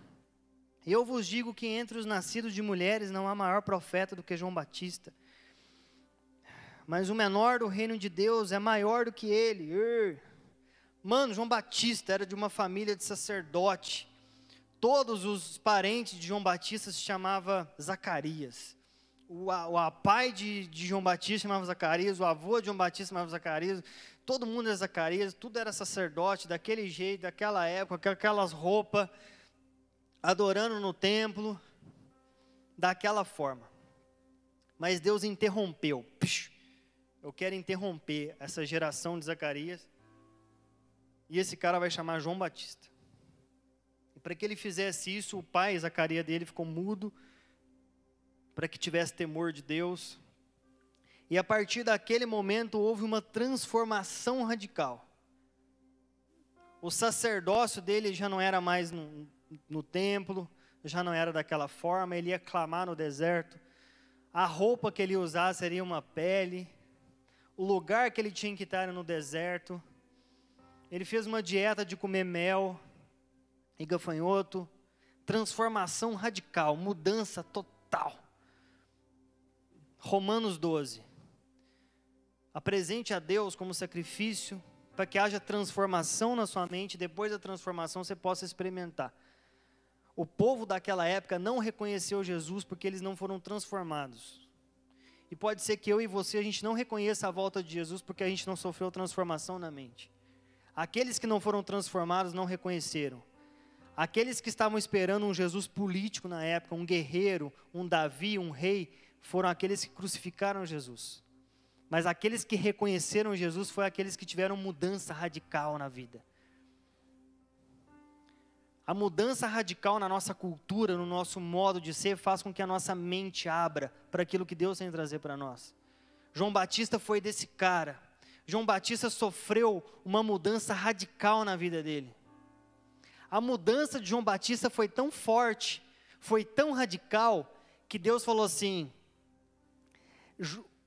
Eu vos digo que entre os nascidos de mulheres não há maior profeta do que João Batista. Mas o menor do reino de Deus é maior do que ele. Mano, João Batista era de uma família de sacerdote. Todos os parentes de João Batista se chamava Zacarias. o, o, pai de, de João Batista chamava Zacarias, o avô de João Batista chamava Zacarias, todo mundo era Zacarias, tudo era sacerdote, daquele jeito, daquela época, com aquelas roupas, adorando no templo, daquela forma. Mas Deus interrompeu. Eu quero interromper essa geração de Zacarias. E esse cara vai chamar João Batista. E para que ele fizesse isso, o pai, Zacarias dele, ficou mudo para que tivesse temor de Deus. E a partir daquele momento houve uma transformação radical. O sacerdócio dele já não era mais no, no templo, já não era daquela forma, ele ia clamar no deserto. A roupa que ele usar seria uma pele. O lugar que ele tinha que estar no deserto. Ele fez uma dieta de comer mel e gafanhoto. Transformação radical, mudança total. Romanos 12. Apresente a Deus como sacrifício para que haja transformação na sua mente, depois da transformação você possa experimentar. O povo daquela época não reconheceu Jesus porque eles não foram transformados. E pode ser que eu e você a gente não reconheça a volta de Jesus porque a gente não sofreu transformação na mente. Aqueles que não foram transformados não reconheceram. Aqueles que estavam esperando um Jesus político na época, um guerreiro, um Davi, um rei, foram aqueles que crucificaram Jesus. Mas aqueles que reconheceram Jesus foram aqueles que tiveram mudança radical na vida. A mudança radical na nossa cultura, no nosso modo de ser, faz com que a nossa mente abra para aquilo que Deus tem trazer para nós. João Batista foi desse cara. João Batista sofreu uma mudança radical na vida dele. A mudança de João Batista foi tão forte, foi tão radical, que Deus falou assim: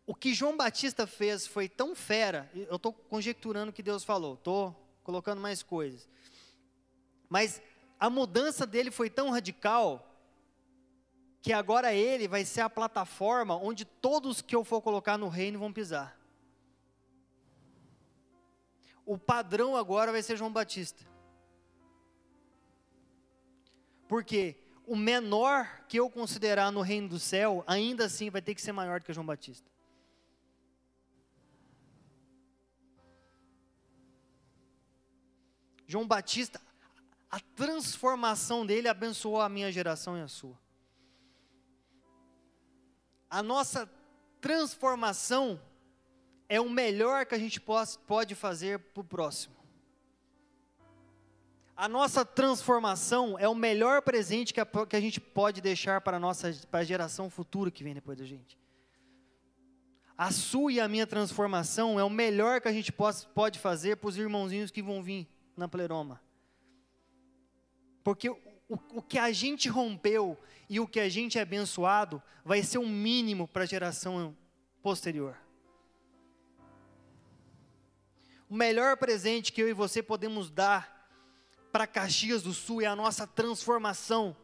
o que João Batista fez foi tão fera, eu estou conjecturando o que Deus falou, estou colocando mais coisas. Mas a mudança dele foi tão radical que agora ele vai ser a plataforma onde todos que eu for colocar no reino vão pisar. O padrão agora vai ser João Batista. Por quê? o menor que eu considerar no reino do céu, ainda assim vai ter que ser maior do que João Batista. João Batista, a transformação dele abençoou a minha geração e a sua. A nossa transformação é o melhor que a gente pode fazer para o próximo. A nossa transformação é o melhor presente que a, que a gente pode deixar para a nossa para a geração futura que vem depois da gente. A sua e a minha transformação é o melhor que a gente pode, fazer para os irmãozinhos que vão vir na pleroma. Porque o, o que a gente rompeu e o que a gente é abençoado vai ser o um mínimo para a geração posterior. O melhor presente que eu e você podemos dar para Caxias do Sul é a nossa transformação.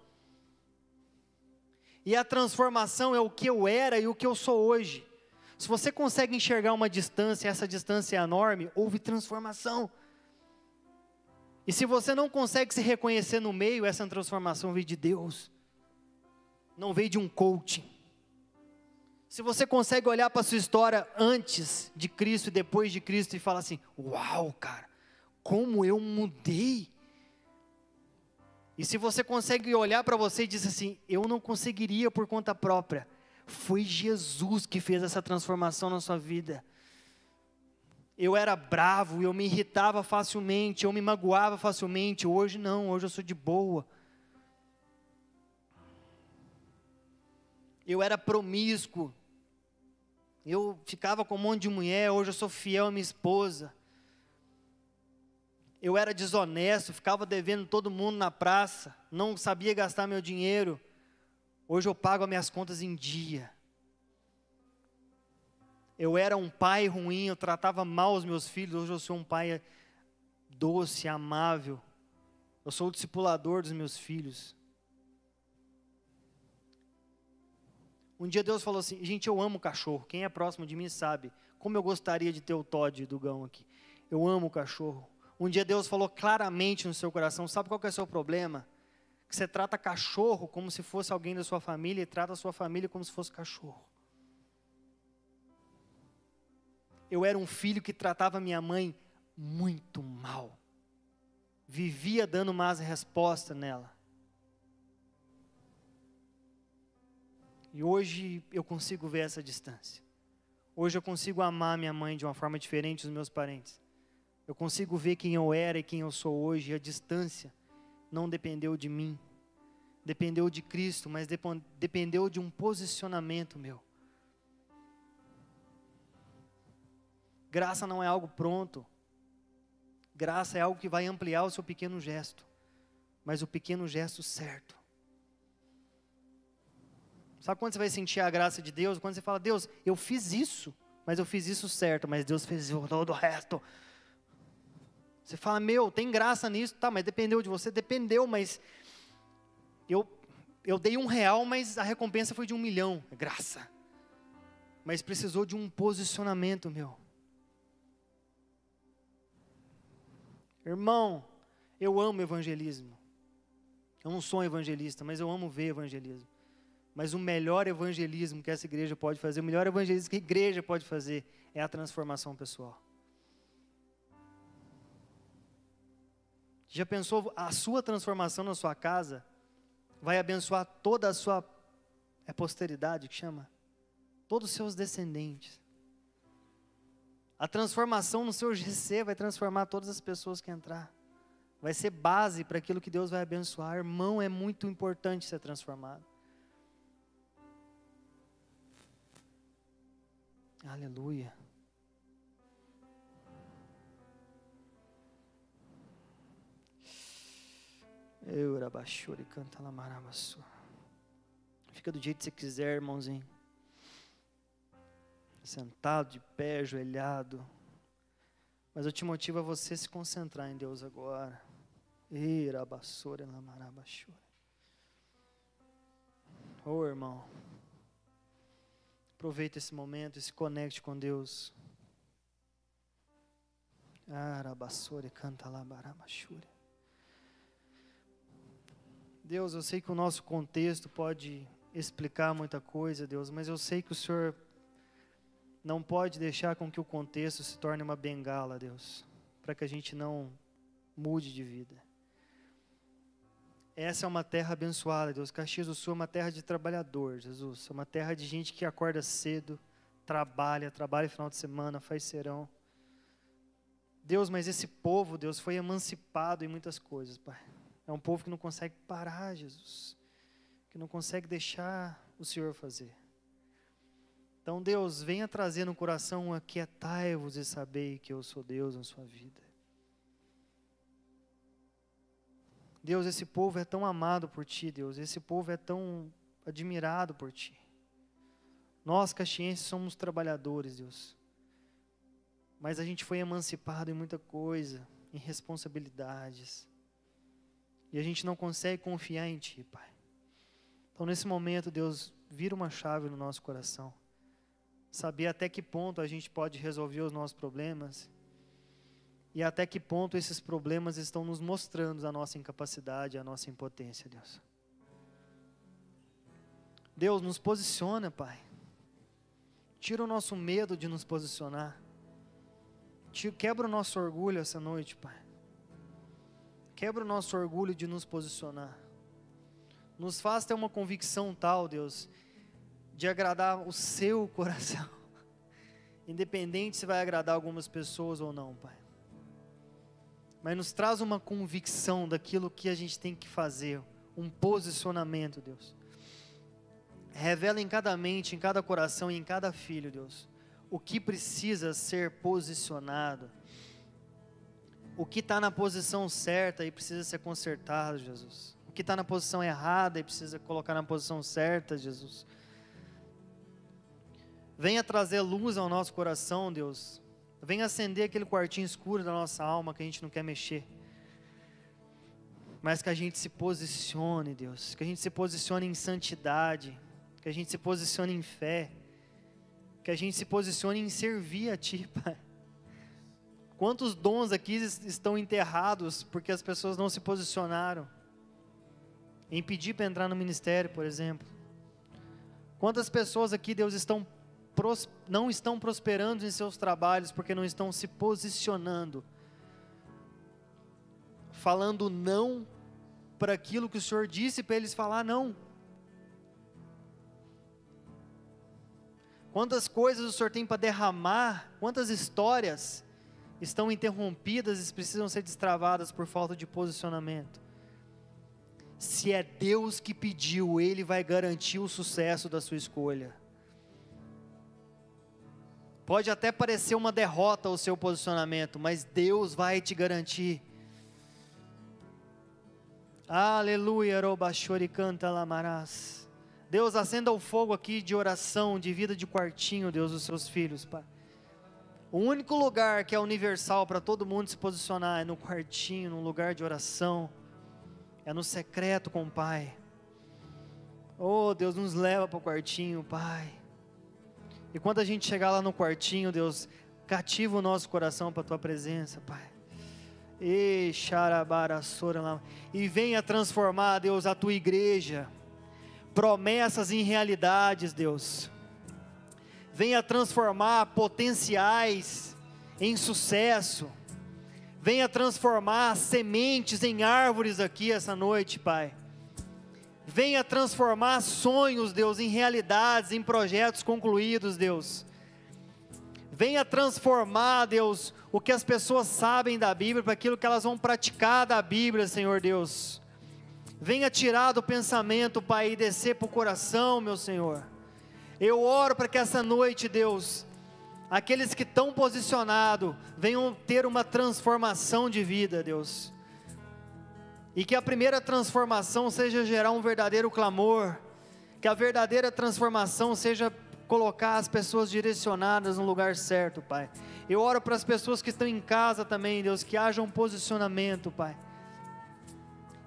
E a transformação é o que eu era e o que eu sou hoje. Se você consegue enxergar uma distância, essa distância é enorme, houve transformação. E se você não consegue se reconhecer no meio, essa transformação veio de Deus, não veio de um coaching. Se você consegue olhar para a sua história antes de Cristo e depois de Cristo e falar assim: Uau, cara, como eu mudei. E se você consegue olhar para você e dizer assim: Eu não conseguiria por conta própria. Foi Jesus que fez essa transformação na sua vida. Eu era bravo, eu me irritava facilmente, eu me magoava facilmente. Hoje não, hoje eu sou de boa. Eu era promíscuo. Eu ficava com um monte de mulher, hoje eu sou fiel à minha esposa eu era desonesto, ficava devendo todo mundo na praça, não sabia gastar meu dinheiro. Hoje eu pago as minhas contas em dia. Eu era um pai ruim, eu tratava mal os meus filhos, hoje eu sou um pai doce, amável. Eu sou o discipulador dos meus filhos. Um dia Deus falou assim: gente, eu amo cachorro. Quem é próximo de mim sabe como eu gostaria de ter o Todd do Gão aqui. Eu amo cachorro. Um dia Deus falou claramente no seu coração: sabe qual é o seu problema? que você trata cachorro como se fosse alguém da sua família e trata a sua família como se fosse cachorro. Eu era um filho que tratava minha mãe muito mal. Vivia dando más respostas nela. E hoje eu consigo ver essa distância. Hoje eu consigo amar minha mãe de uma forma diferente dos meus parentes. Eu consigo ver quem eu era e quem eu sou hoje. E a distância não dependeu de mim, dependeu de Cristo, mas dependeu de um posicionamento meu. Graça não é algo pronto. Graça é algo que vai ampliar o seu pequeno gesto, mas o pequeno gesto certo. Sabe quando você vai sentir a graça de Deus? Quando você fala, Deus, eu fiz isso, mas eu fiz isso certo, mas Deus fez todo o resto. Você fala, meu, tem graça nisso, tá, mas dependeu de você, dependeu, mas eu, eu dei um real, mas a recompensa foi de um milhão, graça. Mas precisou de um posicionamento meu. Irmão, eu amo evangelismo. Eu não sou um evangelista, mas eu amo ver evangelismo. Mas o melhor evangelismo que essa igreja pode fazer, o melhor evangelismo que a igreja pode fazer, é a transformação pessoal. Já pensou a sua transformação na sua casa vai abençoar toda a sua é posteridade que chama? Todos os seus descendentes. A transformação no seu GC vai transformar todas as pessoas que entrar. Vai ser base para aquilo que Deus vai abençoar. Irmão, é muito importante ser transformado. Aleluia. Eurabachuri canta lamaramaçu. Fica do jeito que você quiser, irmãozinho. Sentado, de pé, ajoelhado. Mas eu te motivo a você se concentrar em Deus agora. Irabassura lamarabachura. Oh, irmão. Aproveita esse momento e se conecte com Deus. Arabassore canta labarabachura. Deus, eu sei que o nosso contexto pode explicar muita coisa, Deus, mas eu sei que o Senhor não pode deixar com que o contexto se torne uma bengala, Deus, para que a gente não mude de vida. Essa é uma terra abençoada, Deus. Caxias do Sul é uma terra de trabalhador, Jesus. É uma terra de gente que acorda cedo, trabalha, trabalha final de semana, faz serão. Deus, mas esse povo, Deus, foi emancipado em muitas coisas, Pai. É um povo que não consegue parar, Jesus. Que não consegue deixar o Senhor fazer. Então, Deus, venha trazer no coração aquietai-vos e sabei que eu sou Deus na sua vida. Deus, esse povo é tão amado por Ti, Deus, esse povo é tão admirado por Ti. Nós, caxienses, somos trabalhadores, Deus. Mas a gente foi emancipado em muita coisa, em responsabilidades. E a gente não consegue confiar em Ti, Pai. Então, nesse momento, Deus, vira uma chave no nosso coração. Saber até que ponto a gente pode resolver os nossos problemas e até que ponto esses problemas estão nos mostrando a nossa incapacidade, a nossa impotência, Deus. Deus, nos posiciona, Pai. Tira o nosso medo de nos posicionar. Quebra o nosso orgulho essa noite, Pai. Quebra o nosso orgulho de nos posicionar. Nos faz ter uma convicção tal, Deus, de agradar o seu (laughs) coração. Independente se vai agradar algumas pessoas ou não, Pai mas nos traz uma convicção daquilo que a gente tem que fazer, um posicionamento, Deus. Revela em cada mente, em cada coração e em cada filho, Deus, o que precisa ser posicionado, o que está na posição certa e precisa ser consertado, Jesus. O que está na posição errada e precisa colocar na posição certa, Jesus. Venha trazer luz ao nosso coração, Deus, Venha acender aquele quartinho escuro da nossa alma que a gente não quer mexer. Mas que a gente se posicione, Deus. Que a gente se posicione em santidade. Que a gente se posicione em fé. Que a gente se posicione em servir a Ti, (laughs) Pai. Quantos dons aqui estão enterrados porque as pessoas não se posicionaram? em pedir para entrar no ministério, por exemplo. Quantas pessoas aqui, Deus, estão não estão prosperando em seus trabalhos porque não estão se posicionando, falando não para aquilo que o Senhor disse para eles falar não. Quantas coisas o Senhor tem para derramar, quantas histórias estão interrompidas e precisam ser destravadas por falta de posicionamento. Se é Deus que pediu, Ele vai garantir o sucesso da sua escolha. Pode até parecer uma derrota o seu posicionamento, mas Deus vai te garantir. Aleluia, Robachori canta lamarás. Deus, acenda o fogo aqui de oração, de vida de quartinho, Deus, dos seus filhos, Pai. O único lugar que é universal para todo mundo se posicionar é no quartinho, num lugar de oração, é no secreto com o Pai. Oh, Deus, nos leva para o quartinho, Pai. E quando a gente chegar lá no quartinho, Deus, cativa o nosso coração para a Tua presença, Pai. E e venha transformar, Deus, a tua igreja, promessas em realidades, Deus. Venha transformar potenciais em sucesso. Venha transformar sementes em árvores aqui essa noite, Pai. Venha transformar sonhos, Deus, em realidades, em projetos concluídos, Deus. Venha transformar, Deus, o que as pessoas sabem da Bíblia, para aquilo que elas vão praticar da Bíblia, Senhor Deus. Venha tirar do pensamento, Pai, e descer para o coração, meu Senhor. Eu oro para que essa noite, Deus, aqueles que estão posicionados venham ter uma transformação de vida, Deus. E que a primeira transformação seja gerar um verdadeiro clamor, que a verdadeira transformação seja colocar as pessoas direcionadas no lugar certo, Pai. Eu oro para as pessoas que estão em casa também, Deus, que haja um posicionamento, Pai.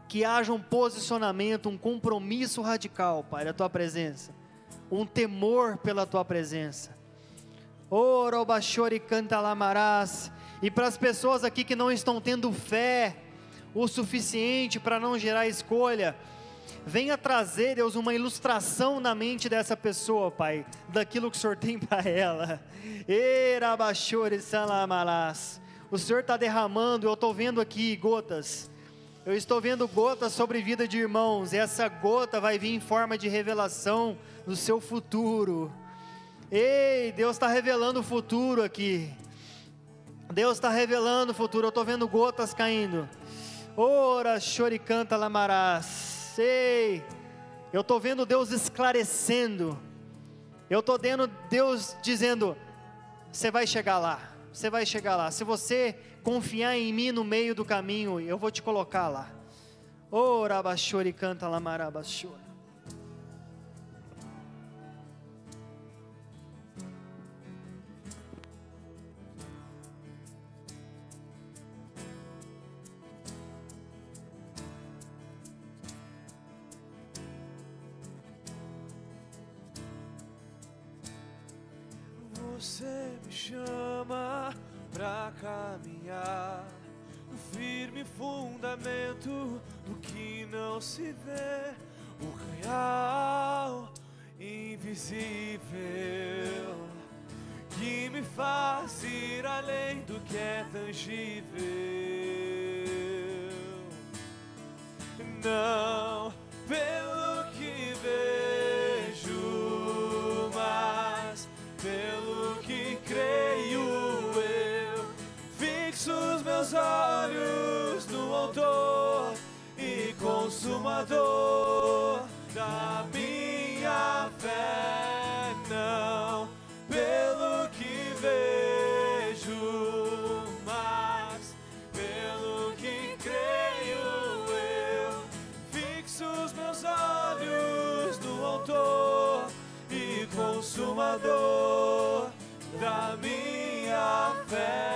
Que haja um posicionamento, um compromisso radical, Pai, da tua presença. Um temor pela tua presença. Oro bachori canta lamarás. E para as pessoas aqui que não estão tendo fé o suficiente para não gerar escolha, venha trazer, Deus, uma ilustração na mente dessa pessoa, Pai, daquilo que o Senhor tem (laughs) para ela. O Senhor está derramando, eu estou vendo aqui gotas. Eu estou vendo gotas sobre vida de irmãos, e essa gota vai vir em forma de revelação do seu futuro. Ei, Deus está revelando o futuro aqui. Deus está revelando o futuro. Eu estou vendo gotas caindo. Ora, choricanta lamarás sei. Eu estou vendo Deus esclarecendo. Eu estou vendo Deus dizendo: você vai chegar lá. Você vai chegar lá. Se você confiar em mim no meio do caminho, eu vou te colocar lá. Ora, oh, canta lamarabachori.
Chama pra caminhar no firme fundamento do que não se vê, o real, invisível, que me faz ir além do que é tangível. Não pelo que vejo, mas pelo creio eu. Fixo os meus olhos no autor e consumador da minha fé, não pelo que vejo, mas pelo que creio eu. Fixo os meus olhos no autor e consumador da minha fé,